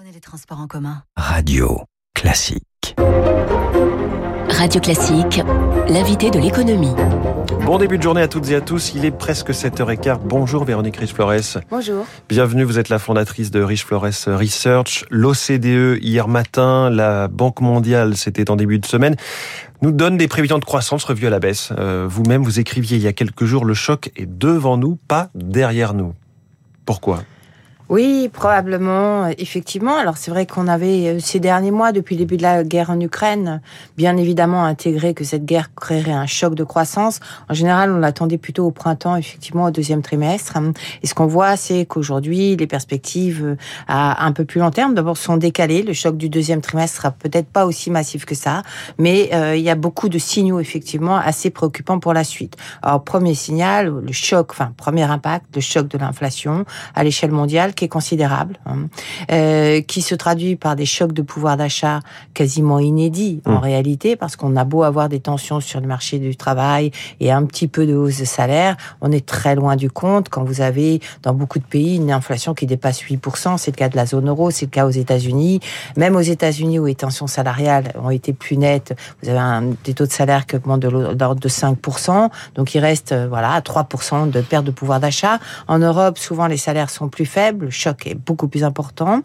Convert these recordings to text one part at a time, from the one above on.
Prenez les transports en commun. Radio classique. Radio Classique, l'invité de l'économie. Bon début de journée à toutes et à tous. Il est presque 7h15. Bonjour Véronique Riche-Flores. Bonjour. Bienvenue, vous êtes la fondatrice de Riche-Flores Research. L'OCDE hier matin, la Banque mondiale, c'était en début de semaine, nous donne des prévisions de croissance revues à la baisse. Euh, Vous-même, vous écriviez il y a quelques jours, le choc est devant nous, pas derrière nous. Pourquoi? Oui, probablement, effectivement. Alors c'est vrai qu'on avait euh, ces derniers mois, depuis le début de la guerre en Ukraine, bien évidemment intégré que cette guerre créerait un choc de croissance. En général, on l'attendait plutôt au printemps, effectivement, au deuxième trimestre. Et ce qu'on voit, c'est qu'aujourd'hui, les perspectives euh, à un peu plus long terme, d'abord, sont décalées. Le choc du deuxième trimestre sera peut-être pas aussi massif que ça, mais euh, il y a beaucoup de signaux, effectivement, assez préoccupants pour la suite. Alors, premier signal, le choc, enfin, premier impact, le choc de l'inflation à l'échelle mondiale, qui est considérable, hein, euh, qui se traduit par des chocs de pouvoir d'achat quasiment inédits en Mm. réalité, parce qu'on a beau avoir des tensions sur le marché du travail et un petit peu de hausse de salaire, on est très loin du compte quand vous avez dans beaucoup de pays une inflation qui dépasse 8%, c'est le cas de la zone euro, c'est le cas aux États-Unis, même aux États-Unis où les tensions salariales ont été plus nettes, vous avez un, des taux de salaire qui augmentent de l'ordre de 5%, donc il reste euh, voilà à 3% de perte de pouvoir d'achat. En Europe, souvent les salaires sont plus faibles, le choc est beaucoup plus important.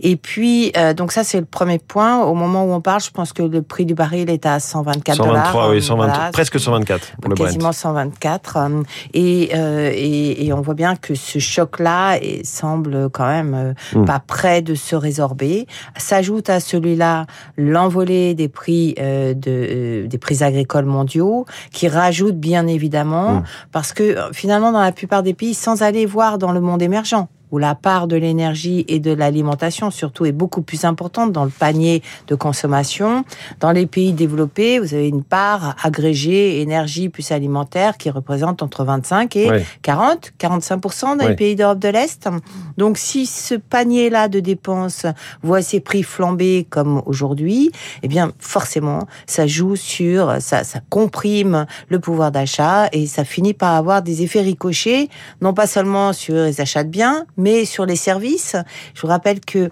Et puis euh, donc ça c'est le premier point. Au moment où on parle, je pense que le prix du baril est à 124 dollars. 123, oui, 123, Voilà, presque 124 pour le Brent. quasiment 124. euh, Et, euh, et, et on voit bien que ce choc-là semble quand même euh, Mm. pas prêt de se résorber. S'ajoute à celui-là l'envolée des prix euh, de, euh, des prix agricoles mondiaux, qui rajoute bien évidemment, Mm. parce que finalement dans la plupart des pays, sans aller voir dans le monde émergent, où la part de l'énergie et de l'alimentation surtout est beaucoup plus importante dans le panier de consommation. Dans les pays développés, vous avez une part agrégée énergie plus alimentaire qui représente entre 25 et Oui. 40, 45% dans les pays d'Europe de l'Est. Donc si ce panier-là de dépenses voit ses prix flamber comme aujourd'hui, eh bien forcément ça joue sur, ça, ça comprime le pouvoir d'achat et ça finit par avoir des effets ricochets, non pas seulement sur les achats de biens, mais sur les services. Je vous rappelle que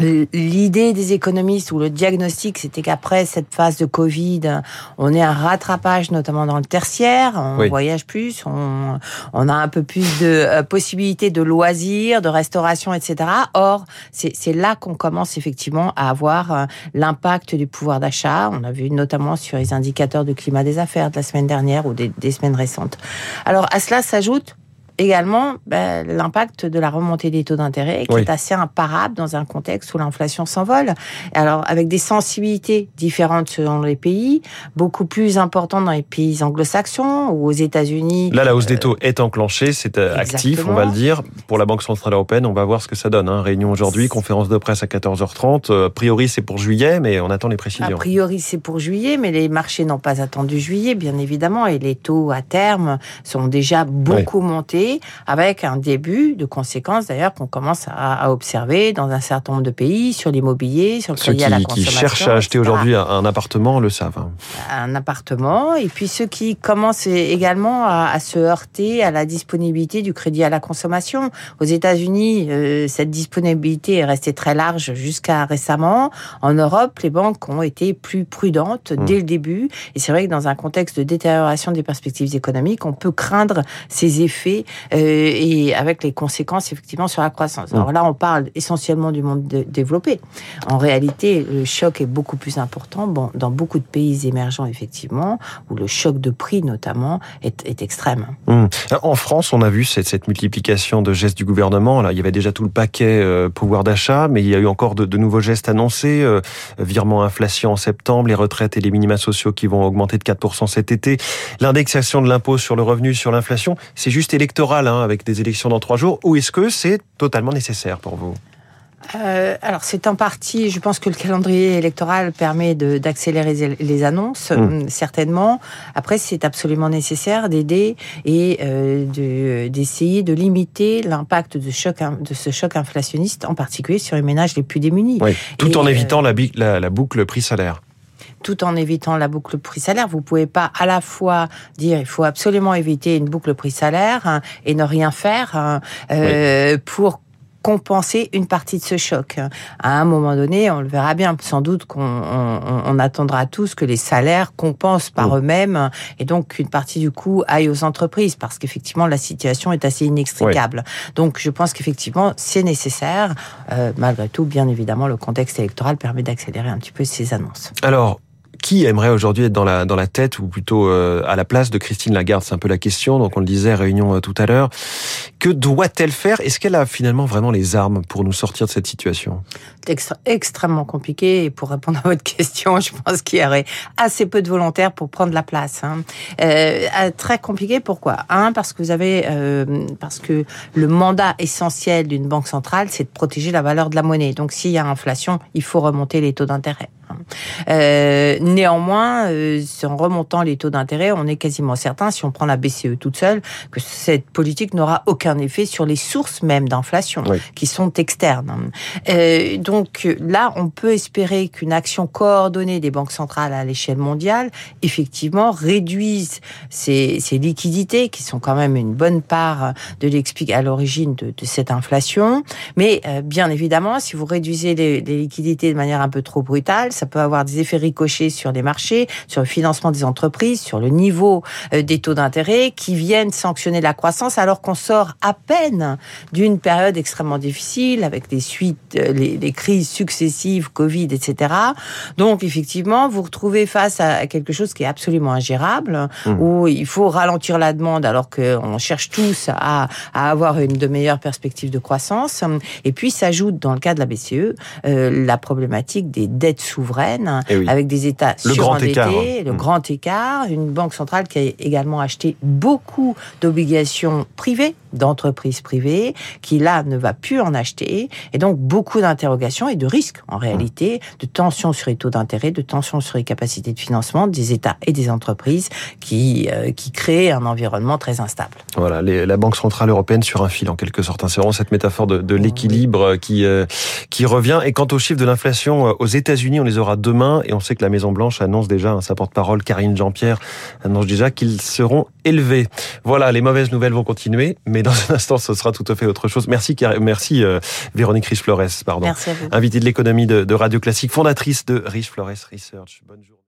L'idée des économistes ou le diagnostic, c'était qu'après cette phase de Covid, on ait un rattrapage, notamment dans le tertiaire. On Oui. voyage plus, on, on a un peu plus de euh, possibilités de loisirs, de restauration, etc. Or, c'est là qu'on commence effectivement à avoir euh, l'impact du pouvoir d'achat. On a vu notamment sur les indicateurs de climat des affaires de la semaine dernière ou des, des semaines récentes. Alors, à cela s'ajoute également ben, l'impact de la remontée des taux d'intérêt qui Oui. est assez imparable dans un contexte où l'inflation s'envole. Alors avec des sensibilités différentes selon les pays, beaucoup plus importantes dans les pays anglo-saxons ou aux États-Unis. Là, la hausse des taux est enclenchée, c'est euh, actif, on va le dire. Pour la Banque Centrale Européenne, on va voir ce que ça donne. hein. Réunion aujourd'hui, conférence de presse à 14h30. Euh, A priori, c'est pour juillet, mais on attend les A précisions. priori, c'est pour juillet, mais les marchés n'ont pas attendu juillet, bien évidemment, et les taux à terme sont déjà beaucoup montés, avec un début de conséquences d'ailleurs qu'on commence à, à observer dans un certain nombre de pays sur l'immobilier, sur le Ceux crédit qui, à la qui consommation. cherchent à acheter aujourd'hui un, un appartement le savent. hein. un appartement, et puis ceux qui commencent également à, à se heurter à la disponibilité du crédit à la consommation. Aux États-Unis, euh, cette disponibilité est restée très large jusqu'à récemment. En Europe, les banques ont été plus prudentes Mmh. dès le début, et c'est vrai que dans un contexte de détérioration des perspectives économiques, on peut craindre ces effets et avec les conséquences effectivement sur la croissance. Alors là, on parle essentiellement du monde de- développé. En réalité, le choc est beaucoup plus important bon, dans beaucoup de pays émergents, effectivement, où le choc de prix, notamment, est, est extrême. Hum. En France, on a vu cette, cette multiplication de gestes du gouvernement. Là, il y avait déjà tout le paquet euh, pouvoir d'achat, mais il y a eu encore de, de nouveaux gestes annoncés. Euh, virement inflation en septembre, les retraites et les minima sociaux qui vont augmenter de 4% cet été, l'indexation de l'impôt sur le revenu sur l'inflation. C'est juste électoral, hein, avec des élections dans trois jours. Ou est-ce que c'est totalement nécessaire pour vous? Euh, alors c'est en partie, je pense que le calendrier électoral permet d'accélérer les, annonces, Mm. hum, certainement. Après, c'est absolument nécessaire d'aider et euh, de- d'essayer de limiter l'impact de, choc, de ce choc inflationniste, en particulier sur les ménages les plus démunis. Oui. Tout Et, en euh, évitant la, bi- la, la boucle prix-salaire. Tout en évitant la boucle prix-salaire. Vous pouvez pas à la fois dire il faut absolument éviter une boucle prix-salaire hein, et ne rien faire hein, euh, pour compenser une partie de ce choc. À un moment donné, on le verra bien, sans doute qu'on on, attendra tous que les salaires compensent par mm. eux-mêmes et donc qu'une partie du coût aille aux entreprises parce qu'effectivement la situation est assez inextricable. Donc je pense qu'effectivement c'est nécessaire. Euh, malgré tout, bien évidemment, le contexte électoral permet d'accélérer un petit peu ces annonces. Alors, qui aimerait aujourd'hui être dans la, dans la tête ou plutôt euh, à la place de Christine Lagarde C'est un peu la question. Donc on le disait, réunion euh, tout à l'heure. Que doit-elle faire? Est-ce qu'elle a finalement vraiment les armes pour nous sortir de cette situation? C'est extrêmement compliqué. Et pour répondre à votre question, je pense qu'il y aurait assez peu de volontaires pour prendre la place. Hein. Euh, très compliqué. Pourquoi? Un, parce que vous avez, euh, parce que le mandat essentiel d'une banque centrale, c'est de protéger la valeur de la monnaie. Donc s'il y a inflation, il faut remonter les taux d'intérêt. Euh, néanmoins, en remontant les taux d'intérêt, on est quasiment certain, si on prend la BCE toute seule, que cette politique n'aura aucun effet sur les sources même d'inflation, qui sont externes. Euh, donc là, on peut espérer qu'une action coordonnée des banques centrales à l'échelle mondiale, effectivement, réduise ces, ces, liquidités, qui sont quand même une bonne part de l'explique à l'origine de, de, cette inflation. Mais euh, bien évidemment, si vous réduisez les, les liquidités de manière un peu trop brutale, ça peut avoir des effets ricochets sur les marchés, sur le financement des entreprises, sur le niveau euh, des taux d'intérêt qui viennent sanctionner la croissance alors qu'on sort à peine d'une période extrêmement difficile avec les suites, euh, les, crises successives, Covid, etc. Donc effectivement, vous retrouvez face à quelque chose qui est absolument ingérable, mmh. où il faut ralentir la demande alors qu'on cherche tous à, à, avoir une de meilleures perspectives de croissance. Et puis s'ajoute dans le cas de la BCE euh, la problématique des dettes souveraines eh avec des États le surendettés, grand écart. le mmh. grand écart, une banque centrale qui a également acheté beaucoup d'obligations privées d'entreprises privées, qui là ne va plus en acheter, et donc beaucoup d'interrogations et de risques en réalité, de tensions sur les taux d'intérêt, de tensions sur les capacités de financement des États et des entreprises, qui euh, qui créent un environnement très instable. Voilà, la Banque centrale européenne sur un fil en quelque sorte. Hein. C'est vraiment cette métaphore de, de l'équilibre qui euh, qui revient. Et quant aux chiffres de l'inflation euh, aux États-Unis, on les aura demain et on sait que la Maison Blanche annonce déjà, hein, sa porte-parole Karine Jean-Pierre annonce déjà qu'ils seront élevés. Voilà, les mauvaises nouvelles vont continuer, mais dans un instant, ce sera tout à fait autre chose. Merci, merci euh, Véronique Riche-Flores, pardon. Merci à vous. Invitée de l'économie de, de Radio Classique, fondatrice de Riche Flores Research. Bonne journée.